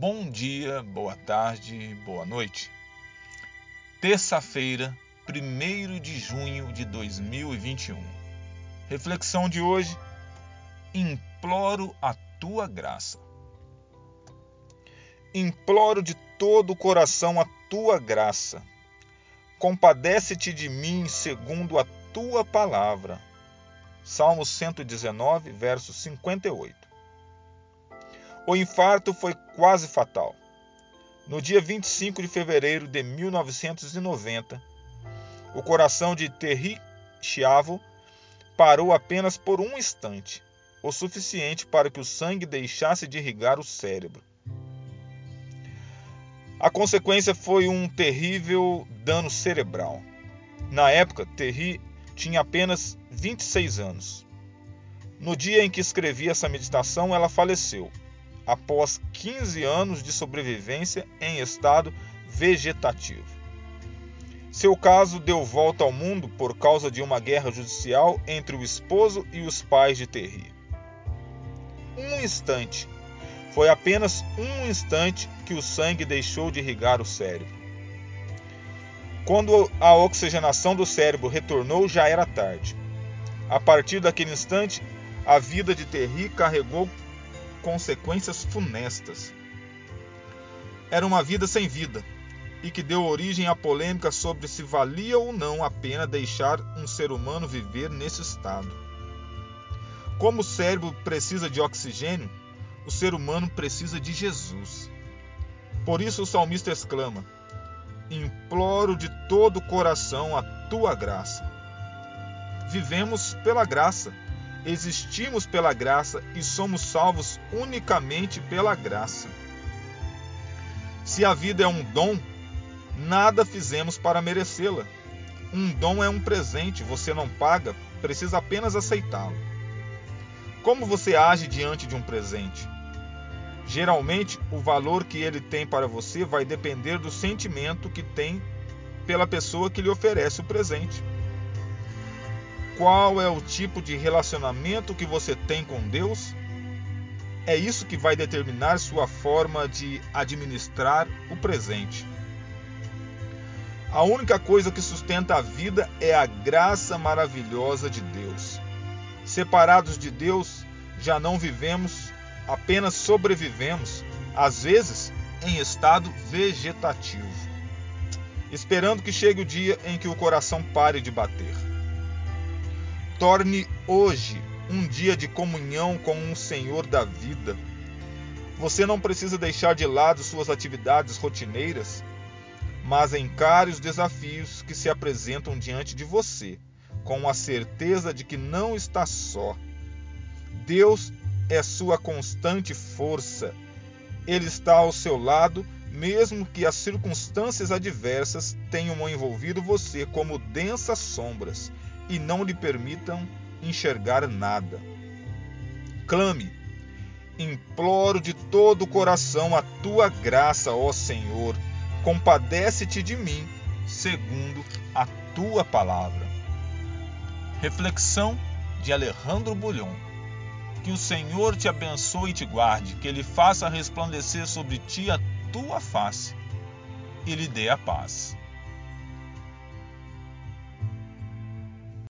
Bom dia, boa tarde, boa noite. Terça-feira, 1 de junho de 2021. Reflexão de hoje: Imploro a tua graça. Imploro de todo o coração a tua graça. Compadece-te de mim segundo a tua palavra. Salmo 119, verso 58. O infarto foi quase fatal. No dia 25 de fevereiro de 1990, o coração de Terry Chiavo parou apenas por um instante, o suficiente para que o sangue deixasse de irrigar o cérebro. A consequência foi um terrível dano cerebral. Na época, Terry tinha apenas 26 anos. No dia em que escrevi essa meditação, ela faleceu, após 15 anos de sobrevivência em estado vegetativo. Seu caso deu volta ao mundo por causa de uma guerra judicial entre o esposo e os pais de Terry. Um instante, foi apenas um instante que o sangue deixou de irrigar o cérebro. Quando a oxigenação do cérebro retornou, já era tarde. A partir daquele instante, a vida de Terry carregou consequências funestas. Era uma vida sem vida e que deu origem à polêmica sobre se valia ou não a pena deixar um ser humano viver nesse estado. Como o cérebro precisa de oxigênio, o ser humano precisa de Jesus. Por isso o salmista exclama: Imploro de todo o coração a tua graça. Vivemos pela graça existimos pela graça e somos salvos unicamente pela graça. Se a vida é um dom, nada fizemos para merecê-la. Um dom é um presente, você não paga, precisa apenas aceitá-lo. Como você age diante de um presente? Geralmente, o valor que ele tem para você vai depender do sentimento que tem pela pessoa que lhe oferece o presente qual é o tipo de relacionamento que você tem com Deus? É isso que vai determinar sua forma de administrar o presente. A única coisa que sustenta a vida é a graça maravilhosa de Deus. Separados de Deus, já não vivemos, apenas sobrevivemos, às vezes em estado vegetativo, esperando que chegue o dia em que o coração pare de bater. Torne hoje um dia de comunhão com o Senhor da vida. Você não precisa deixar de lado suas atividades rotineiras, mas encare os desafios que se apresentam diante de você, com a certeza de que não está só. Deus é sua constante força. Ele está ao seu lado, mesmo que as circunstâncias adversas tenham envolvido você como densas sombras e não lhe permitam enxergar nada. Clame, imploro de todo o coração a tua graça, ó Senhor, compadece-te de mim, segundo a tua palavra. Reflexão de Alejandro Bulhon. Que o Senhor te abençoe e te guarde, que Ele faça resplandecer sobre ti a tua face e lhe dê a paz.